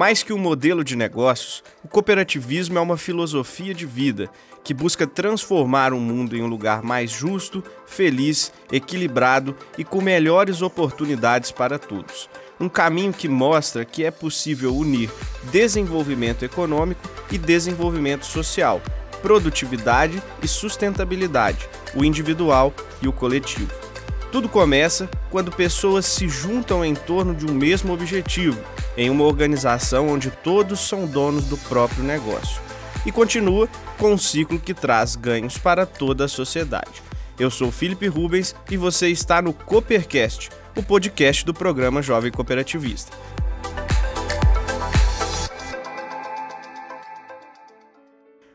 Mais que um modelo de negócios, o cooperativismo é uma filosofia de vida que busca transformar o mundo em um lugar mais justo, feliz, equilibrado e com melhores oportunidades para todos. Um caminho que mostra que é possível unir desenvolvimento econômico e desenvolvimento social, produtividade e sustentabilidade, o individual e o coletivo. Tudo começa quando pessoas se juntam em torno de um mesmo objetivo, em uma organização onde todos são donos do próprio negócio. E continua com um ciclo que traz ganhos para toda a sociedade. Eu sou Felipe Rubens e você está no Coopercast, o podcast do programa Jovem Cooperativista.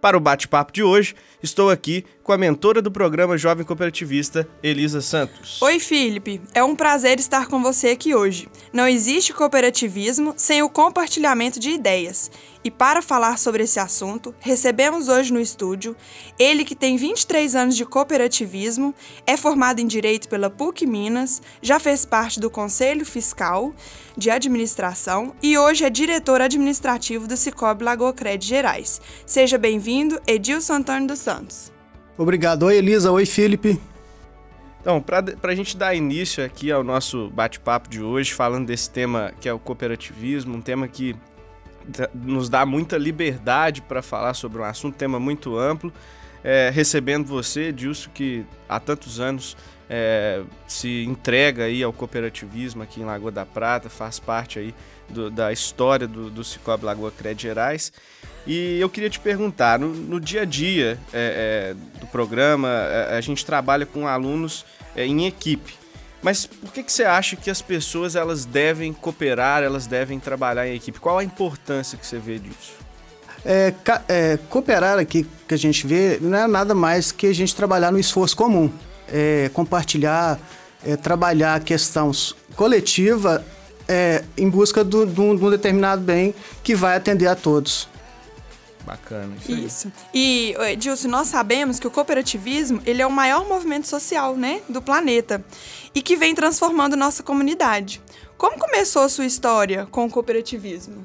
Para o bate-papo de hoje, estou aqui com a mentora do programa Jovem Cooperativista, Elisa Santos. Oi, Felipe. É um prazer estar com você aqui hoje. Não existe cooperativismo sem o compartilhamento de ideias. E para falar sobre esse assunto, recebemos hoje no estúdio ele que tem 23 anos de cooperativismo, é formado em Direito pela PUC Minas, já fez parte do Conselho Fiscal de Administração e hoje é diretor administrativo do Cicobi Lagoa Crédito Gerais. Seja bem-vindo, Edilson Antônio dos Santos. Obrigado. Oi, Elisa. Oi, Felipe. Então, para a gente dar início aqui ao nosso bate-papo de hoje, falando desse tema que é o cooperativismo, um tema que nos dá muita liberdade para falar sobre um assunto, tema muito amplo. É, recebendo você, Dilson, que há tantos anos é, se entrega aí ao cooperativismo aqui em Lagoa da Prata, faz parte aí do, da história do, do Cicobi Lagoa Crédito Gerais. E eu queria te perguntar, no, no dia a dia é, é do programa, a, é, a, gente trabalha com alunos é, em equipe. Mas por que, que você acha que as pessoas elas devem cooperar, elas devem trabalhar em equipe? Qual a importância que você vê disso? É, é, cooperar aqui que a gente vê não é nada mais que a gente trabalhar no esforço comum, é, compartilhar, é, trabalhar a questão coletiva é, em busca de um determinado bem que vai atender a todos. Bacana. Isso. isso. E, Edilson, nós sabemos que o cooperativismo ele é o maior movimento social né, do planeta e que vem transformando nossa comunidade. Como começou a sua história com o cooperativismo?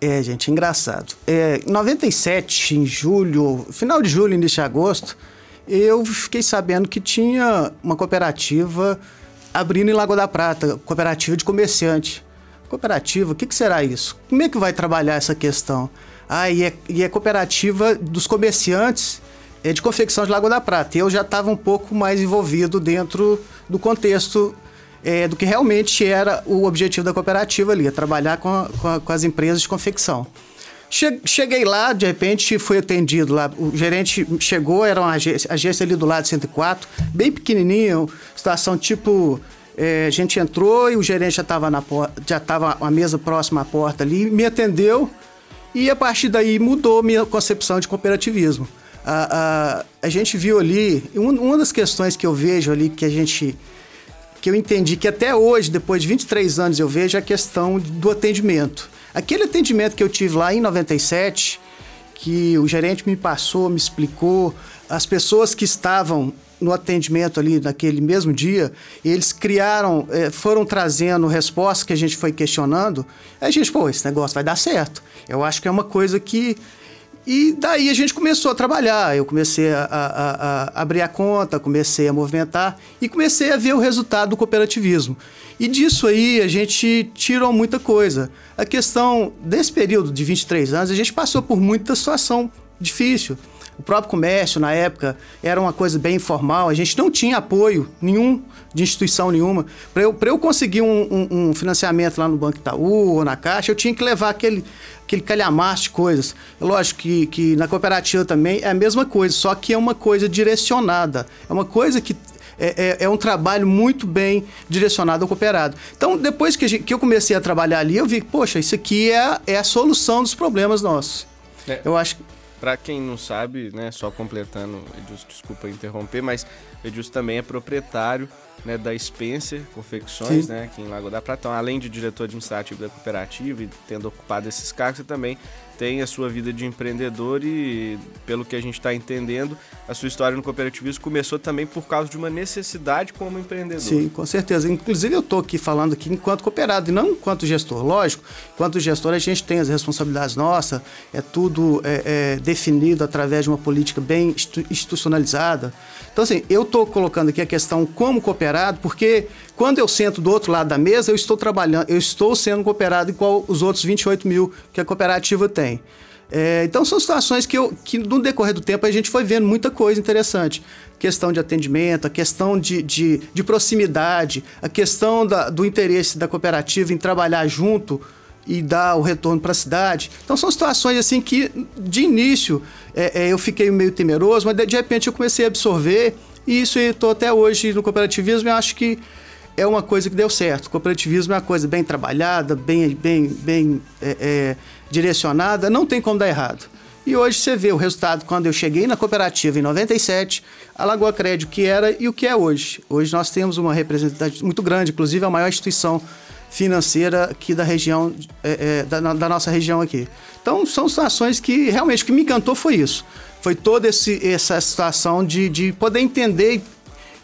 É, gente, engraçado. É, em 97, em julho, final de julho, início de agosto, eu fiquei sabendo que tinha uma cooperativa abrindo em Lagoa da Prata, cooperativa de comerciante. Cooperativa, o que, que será isso? Como é que vai trabalhar essa questão? Ah, e é, e é cooperativa dos comerciantes é, de confecção de Lagoa da Prata. Eu já estava um pouco mais envolvido dentro do contexto é, do que realmente era o objetivo da cooperativa ali, é trabalhar com, a, com, a, com, as empresas de confecção. Cheguei lá, de repente fui atendido lá. O gerente chegou, era uma agência, agência ali do lado 104, bem pequenininho, situação tipo. É, a gente entrou e o gerente já estava na porta, já estava a mesa próxima à porta ali, me atendeu e a partir daí mudou minha concepção de cooperativismo. A, a, a gente viu ali, um, uma das questões que eu vejo ali que a gente que eu entendi que até hoje, depois de 23 anos, eu vejo a questão do atendimento. Aquele atendimento que eu tive lá em 97, que o gerente me passou, me explicou, as pessoas que estavam no atendimento ali naquele mesmo dia, eles criaram, eh, foram trazendo respostas que a gente foi questionando. A gente, pô, esse negócio vai dar certo. Eu acho que é uma coisa que e daí a gente começou a trabalhar. Eu comecei a, a, a, abrir a conta, comecei a movimentar e comecei a ver o resultado do cooperativismo. E disso aí a gente tirou muita coisa. A questão desse período de 23 anos, a gente passou por muita situação difícil. O próprio comércio, na época, era uma coisa bem informal, a gente não tinha apoio nenhum de instituição nenhuma. Para eu, eu conseguir um, um, um, financiamento lá no Banco Itaú ou na Caixa, eu tinha que levar aquele, aquele calhamaço de coisas. Lógico que, que na cooperativa também é a mesma coisa, só que é uma coisa direcionada. É uma coisa que é, é, é, um trabalho muito bem direcionado ao cooperado. Então, depois que, gente, que, eu comecei a trabalhar ali, eu vi, poxa, isso aqui é, é a solução dos problemas nossos. É. Eu acho que para quem não sabe, né, só completando, desculpa interromper, mas Edilson também é proprietário né, da Spencer Confecções, Sim. né, aqui em Lago da Prata. Então, além de diretor administrativo da cooperativa e tendo ocupado esses cargos, você também tem a sua vida de empreendedor e, pelo que a gente está entendendo, a sua história no cooperativismo começou também por causa de uma necessidade como empreendedor. Sim, com certeza. Inclusive eu estou aqui falando aqui enquanto cooperado e não enquanto gestor. Lógico, enquanto gestor a gente tem as responsabilidades nossas, é tudo é, é, definido através de uma política bem institucionalizada. Então assim, eu estou colocando aqui a questão como cooperado, porque quando eu sento do outro lado da mesa, eu estou trabalhando, eu estou sendo cooperado igual os outros 28 mil que a cooperativa tem. É, então são situações que, eu, que no decorrer do tempo a gente foi vendo muita coisa interessante. Questão de atendimento, a questão de, de, de proximidade, a questão da, do interesse da cooperativa em trabalhar junto e dar o retorno para a cidade. Então são situações assim que de início é, é, eu fiquei meio temeroso, mas de, de repente eu comecei a absorver e isso estou até hoje no cooperativismo e acho que é uma coisa que deu certo. Cooperativismo é uma coisa bem trabalhada, bem, bem, bem é, é, direcionada, não tem como dar errado. E hoje você vê o resultado quando eu cheguei na cooperativa em 97, a Lagoa Crédito que era e o que é hoje. Hoje nós temos uma representatividade muito grande, inclusive a maior instituição financeira aqui da região, é, é, da, da, nossa região aqui. Então são situações que realmente o que me encantou foi isso. Foi toda esse, essa situação de, de poder entender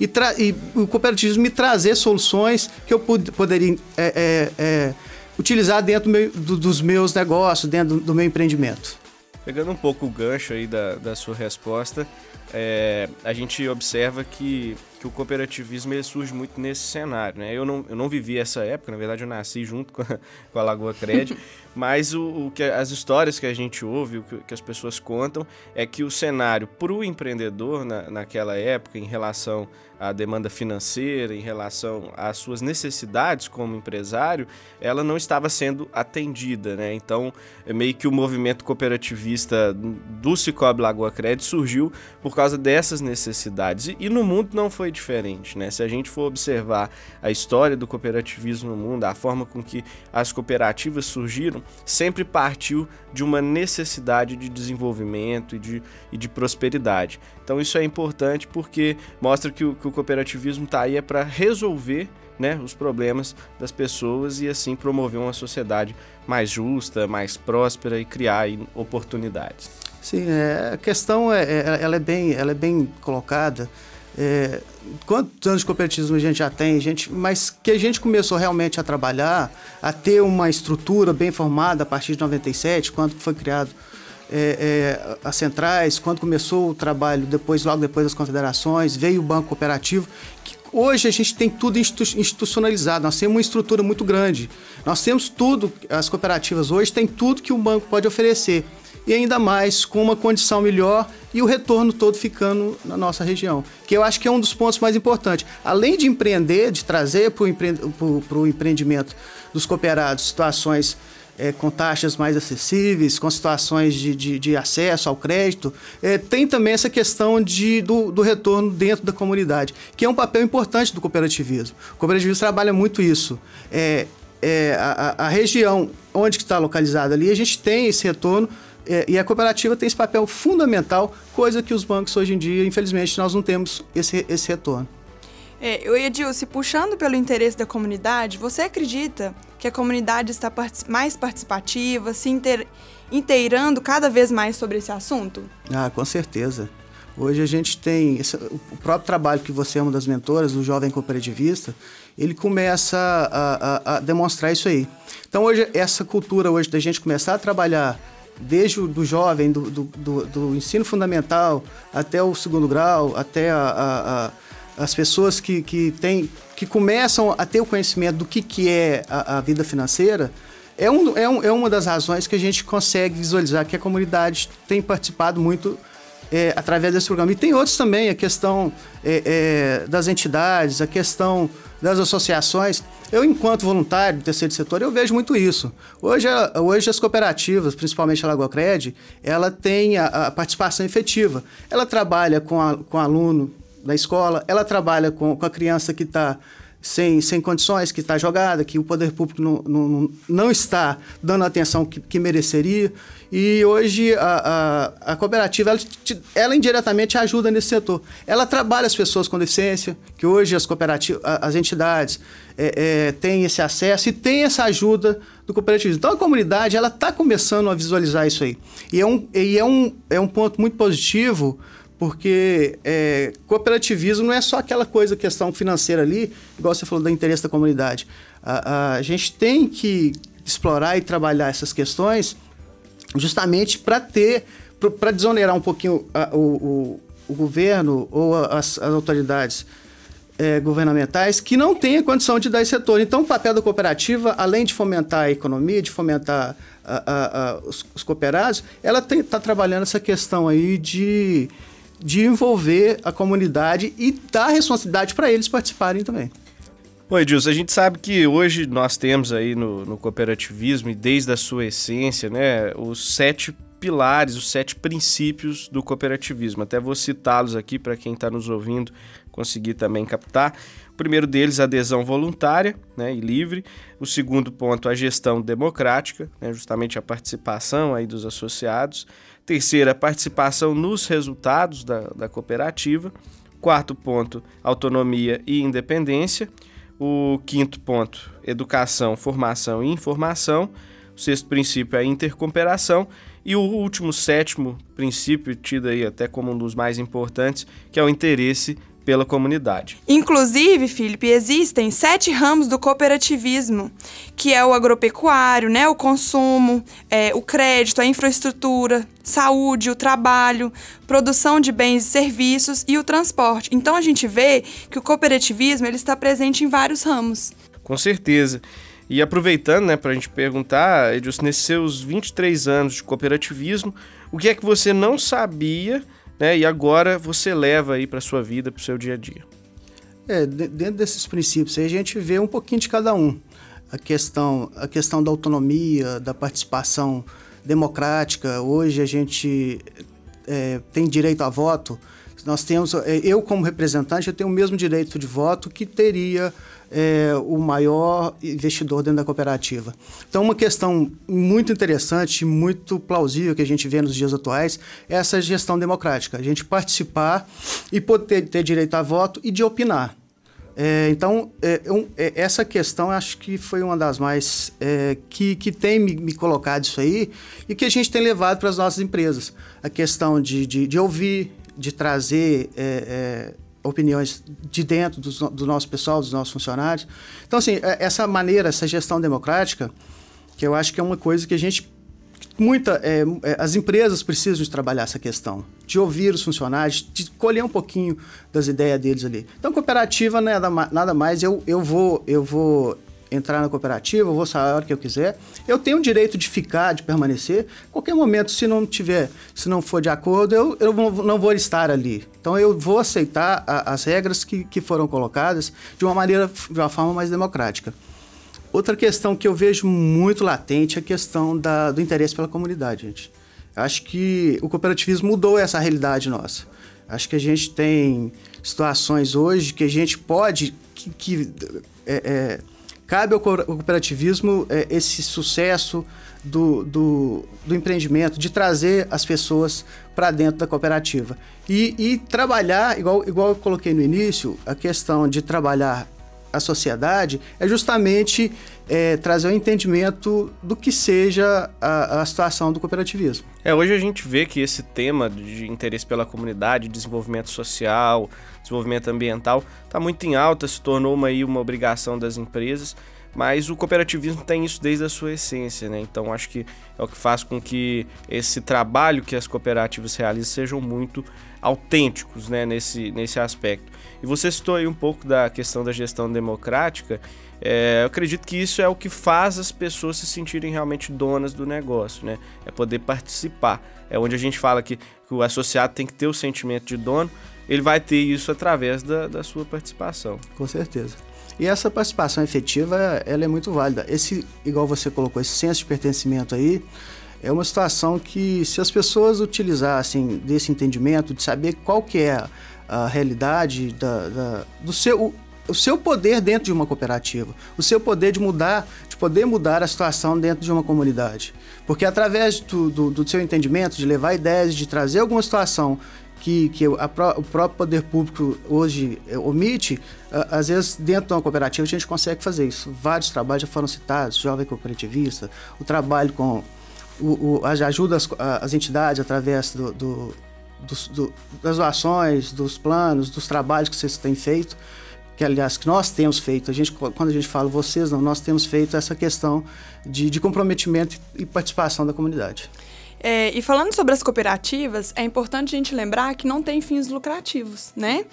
e, o cooperativismo me trazer soluções que eu pod poderia é, é, é, utilizar dentro do meu, do, dos meus negócios, dentro do, do, meu empreendimento. Pegando um pouco o gancho aí da, da sua resposta, é, a gente observa que, que o cooperativismo ele surge muito nesse cenário. Né? Eu, não, eu não vivi essa época, na verdade eu nasci junto com a, com a Lagoa Crédito, mas o, o, que, as histórias que a gente ouve, o que, que as pessoas contam, é que o cenário para o empreendedor na, naquela época, em relação à demanda financeira, em relação às suas necessidades como empresário, ela não estava sendo atendida. Né? Então, é meio que o movimento cooperativista do Cicobi Lagoa Crédito surgiu por causa dessas necessidades. E, e no mundo não foi diferente. Né? Se a gente for observar a história do cooperativismo no mundo, a forma com que as cooperativas surgiram, sempre partiu de uma necessidade de desenvolvimento e de, e de prosperidade. Então isso é importante porque mostra que o, que o cooperativismo está aí é para resolver né, os problemas das pessoas e assim promover uma sociedade mais justa, mais próspera e criar aí, oportunidades. Sim, é, a questão é, é, ela é bem, ela é bem colocada. É, quantos anos de cooperativismo a gente já tem, gente, mas que a gente começou realmente a trabalhar, a ter uma estrutura bem formada a partir de 97, quando foi criado é, é, as centrais, quando começou o trabalho, depois logo depois das confederações, veio o banco cooperativo, que hoje a gente tem tudo institucionalizado, nós temos uma estrutura muito grande, nós temos tudo, as cooperativas hoje têm tudo que o banco pode oferecer e ainda mais com uma condição melhor e o retorno todo ficando na nossa região, que eu acho que é um dos pontos mais importantes. Além de empreender, de trazer para o empre empreendimento dos cooperados situações é, com taxas mais acessíveis, com situações de, de, de acesso ao crédito, é, tem também essa questão de, do, do, retorno dentro da comunidade, que é um papel importante do cooperativismo. O cooperativismo trabalha muito isso. É, é a, a região onde está localizada ali, a gente tem esse retorno e a cooperativa tem esse papel fundamental, coisa que os bancos hoje em dia, infelizmente, nós não temos esse, esse retorno. É, eu Edilce, puxando pelo interesse da comunidade, você acredita que a comunidade está mais participativa, se inteirando cada vez mais sobre esse assunto? Ah, com certeza. Hoje a gente tem esse, o próprio trabalho que você é uma das mentoras, o jovem cooperativista, ele começa a, a, a demonstrar isso aí. Então hoje essa cultura hoje da gente começar a trabalhar desde o do jovem, do, do, do, do ensino fundamental até o segundo grau, até a, a, a, as pessoas que, que, tem, que começam a ter o conhecimento do que, que é a, a vida financeira, é, um, é, um, é uma das razões que a gente consegue visualizar que a comunidade tem participado muito é, através desse programa. E tem outros também, a questão é, é, das entidades, a questão das associações. Eu, enquanto voluntário do terceiro setor, eu vejo muito isso. Hoje, hoje as cooperativas, principalmente a Lagoa Cred, ela tem a, a, participação efetiva. Ela trabalha com, a, com aluno da escola, ela trabalha com, com a criança que está sem, sem condições, que está jogada, que o poder público não, não, não está dando a atenção que, que mereceria. E hoje a, a, a cooperativa, ela, ela, indiretamente ajuda nesse setor. Ela trabalha as pessoas com deficiência, que hoje as cooperativas, as entidades é, é, têm esse acesso e têm essa ajuda do cooperativismo. Então a comunidade ela está começando a visualizar isso aí. E é um, e é um, é um ponto muito positivo porque é, cooperativismo não é só aquela coisa, questão financeira ali, igual você falou do interesse da comunidade. A, a gente tem que explorar e trabalhar essas questões justamente para ter, para desonerar um pouquinho a, o, o, o, governo ou as, as autoridades é, governamentais que não têm a condição de dar esse setor. Então, o papel da cooperativa, além de fomentar a economia, de fomentar a, a, os, os, cooperados, ela está trabalhando essa questão aí de, de envolver a comunidade e dar responsabilidade para eles participarem também. Oi, Edilson, a gente sabe que hoje nós temos aí no, no cooperativismo, e desde a sua essência, né, os sete pilares, os sete princípios do cooperativismo. Até vou citá-los aqui para quem está nos ouvindo conseguir também captar. O primeiro deles, adesão voluntária né, e livre. O segundo ponto, a gestão democrática, né, justamente a participação aí dos associados. Terceira, participação nos resultados da, da cooperativa. Quarto ponto, autonomia e independência. O quinto ponto, educação, formação e informação. O sexto princípio é a intercooperação. E o último, sétimo princípio, tido aí até como um dos mais importantes, que é o interesse pela comunidade. Inclusive, Felipe, existem sete ramos do cooperativismo, que é o agropecuário, né, o consumo, é, o crédito, a infraestrutura, saúde, o trabalho, produção de bens e serviços e o transporte. Então a gente vê que o cooperativismo ele está presente em vários ramos. Com certeza. E aproveitando, né, para a gente perguntar, Edilson, nesses seus 23 anos de cooperativismo, o que é que você não sabia né? E agora você leva aí para sua vida, para o seu dia a dia. É, dentro desses princípios aí a gente vê um pouquinho de cada um. A questão, a questão da autonomia, da participação democrática. Hoje a gente é, tem direito a voto. Nós temos, é, eu como representante, eu tenho o mesmo direito de voto que teria é, o maior investidor dentro da cooperativa. Então, uma questão muito interessante, muito plausível que a gente vê nos dias atuais é essa gestão democrática. A gente participar e poder ter direito a voto e de opinar. É, então, é, um, é, essa questão acho que foi uma das mais é, que, que tem me, me, colocado isso aí e que a gente tem levado para as nossas empresas. A questão de, de, de ouvir, de trazer é, é, opiniões de dentro do, do, nosso pessoal, dos nossos funcionários. Então, assim, é, essa maneira, essa gestão democrática, que eu acho que é uma coisa que a gente. Muita, é, é, as empresas precisam de trabalhar essa questão, de ouvir os funcionários, de colher um pouquinho das ideias deles ali. Então, cooperativa não é nada, nada mais, eu, eu, vou, eu vou entrar na cooperativa, eu vou sair a hora que eu quiser. Eu tenho o direito de ficar, de permanecer. Qualquer momento, se não tiver, se não for de acordo, eu, eu não vou estar ali. Então eu vou aceitar a, as regras que, que foram colocadas de uma maneira, de uma forma mais democrática. Outra questão que eu vejo muito latente é a questão da, do interesse pela comunidade, gente. Acho que o cooperativismo mudou essa realidade nossa. Acho que a gente tem situações hoje que a gente pode que, que é, é, Cabe ao cooperativismo é, esse sucesso do, do, do, empreendimento, de trazer as pessoas para dentro da cooperativa. E, e trabalhar, igual, igual eu coloquei no início, a questão de trabalhar a sociedade é justamente é, trazer o um entendimento do que seja a, a, situação do cooperativismo. É, hoje a gente vê que esse tema de interesse pela comunidade, desenvolvimento social, desenvolvimento ambiental, está muito em alta, se tornou uma, aí, uma obrigação das empresas, mas o cooperativismo tem isso desde a sua essência, né? Então acho que é o que faz com que esse trabalho que as cooperativas realizam sejam muito autênticos né, nesse, nesse aspecto. E você citou aí um pouco da questão da gestão democrática. É, eu acredito que isso é o que faz as pessoas se sentirem realmente donas do negócio, né? É poder participar. É onde a gente fala que, que o associado tem que ter o sentimento de dono, ele vai ter isso através da, da sua participação. Com certeza. E essa participação efetiva, ela é muito válida. Esse, igual você colocou, esse senso de pertencimento aí, é uma situação que se as pessoas utilizassem desse entendimento, de saber qual que é a realidade da, da, do seu o seu poder dentro de uma cooperativa, o seu poder de mudar, de poder mudar a situação dentro de uma comunidade. Porque através do, do, do seu entendimento, de levar ideias, de trazer alguma situação que, que a, o próprio poder público hoje é, omite, às vezes dentro de uma cooperativa a gente consegue fazer isso. Vários trabalhos já foram citados, jovem cooperativista, o trabalho com o, o, as ajudas as entidades através do, do, do, das doações, dos planos, dos trabalhos que vocês têm feito, que aliás que nós temos feito. A gente, quando a gente fala vocês, não, nós temos feito essa questão de, de comprometimento e participação da comunidade. É, e falando sobre as cooperativas, é importante a gente lembrar que não tem fins lucrativos, né?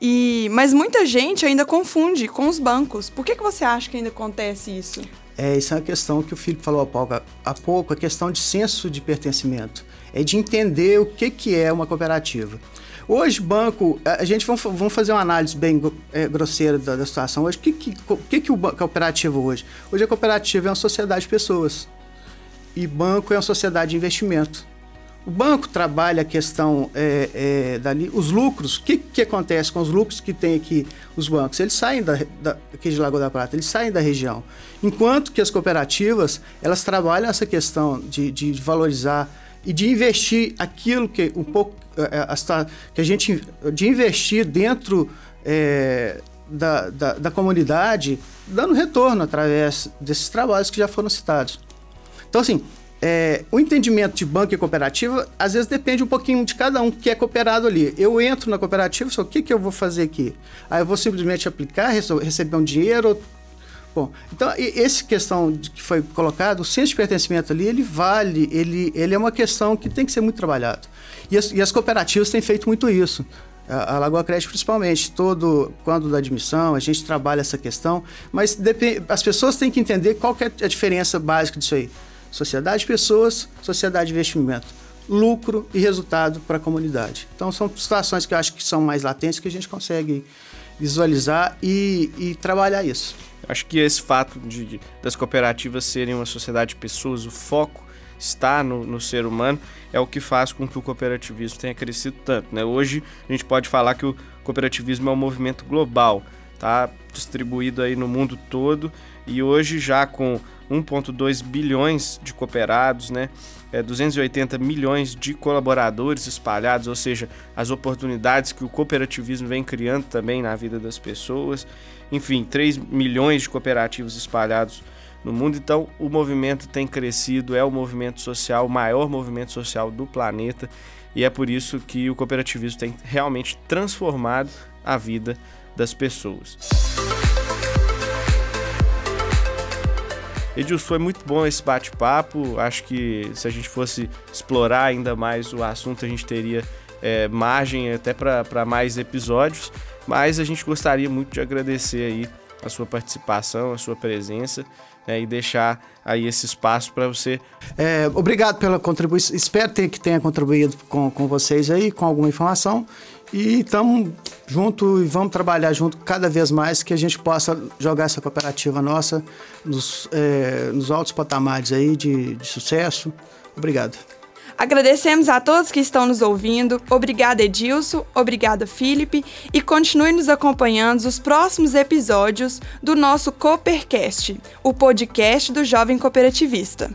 E, mas muita gente ainda confunde com os bancos. Por que, que você acha que ainda acontece isso? É, isso é uma questão que o Felipe falou há pouco, há pouco, a questão de senso de pertencimento. É de entender o que, que é uma cooperativa. Hoje, banco, a gente vamos, fazer uma análise bem é, grosseira da, da, situação. Hoje, o que, que, que, que o cooperativa hoje? Hoje a cooperativa é uma sociedade de pessoas e banco é uma sociedade de investimento. O banco trabalha a questão é, é, dali, os lucros. O que, que acontece com os lucros que tem aqui os bancos? Eles saem da, da, aqui de Lagoa da Prata, eles saem da região. Enquanto que as cooperativas elas trabalham essa questão de, de valorizar e de investir aquilo que um pouco é, é que a gente de investir dentro é, da, da, da comunidade, dando retorno através desses trabalhos que já foram citados. Então, assim, é, o entendimento de banco e cooperativa, às vezes depende um pouquinho de cada um que é cooperado ali. Eu entro na cooperativa, só o que, que eu vou fazer aqui? Aí eu vou simplesmente aplicar, receber um dinheiro. Bom, então, essa questão que foi colocado, o senso de pertencimento ali, ele vale, ele, ele é uma questão que tem que ser muito trabalhado. E as, e as cooperativas têm feito muito isso. A, a Lagoa Crédito, principalmente, todo quando da admissão, a gente trabalha essa questão, mas depend, as pessoas têm que entender qual que é a diferença básica disso aí. Sociedade de pessoas, sociedade de investimento. Lucro e resultado para a comunidade. Então, são situações que eu acho que são mais latentes que a gente consegue visualizar e, e trabalhar isso. Acho que esse fato de, das cooperativas serem uma sociedade de pessoas, o foco está no, no, ser humano, é o que faz com que o cooperativismo tenha crescido tanto. Né? Hoje a gente pode falar que o cooperativismo é um movimento global, tá distribuído aí no mundo todo e hoje já com 1,2 bilhões de cooperados, né? É, 280 milhões de colaboradores espalhados, ou seja, as oportunidades que o cooperativismo vem criando também na vida das pessoas. Enfim, 3 milhões de cooperativos espalhados no mundo. Então, o movimento tem crescido, é o movimento social, o maior movimento social do planeta, e é por isso que o cooperativismo tem realmente transformado a vida das pessoas. Edilson, foi muito bom esse bate-papo. Acho que se a gente fosse explorar ainda mais o assunto, a gente teria é, margem até para mais episódios. Mas a gente gostaria muito de agradecer aí a sua participação, a sua presença né, e deixar aí esse espaço para você. É, obrigado pela contribuição. Espero ter, que tenha contribuído com, com vocês aí, com alguma informação. E estamos junto e vamos trabalhar junto cada vez mais que a gente possa jogar essa cooperativa nossa nos, é, nos altos patamares aí de, de sucesso. Obrigado. Agradecemos a todos que estão nos ouvindo. Obrigada, Edilson. Obrigada, Felipe. E continue nos acompanhando os próximos episódios do nosso Coopercast, o podcast do Jovem Cooperativista.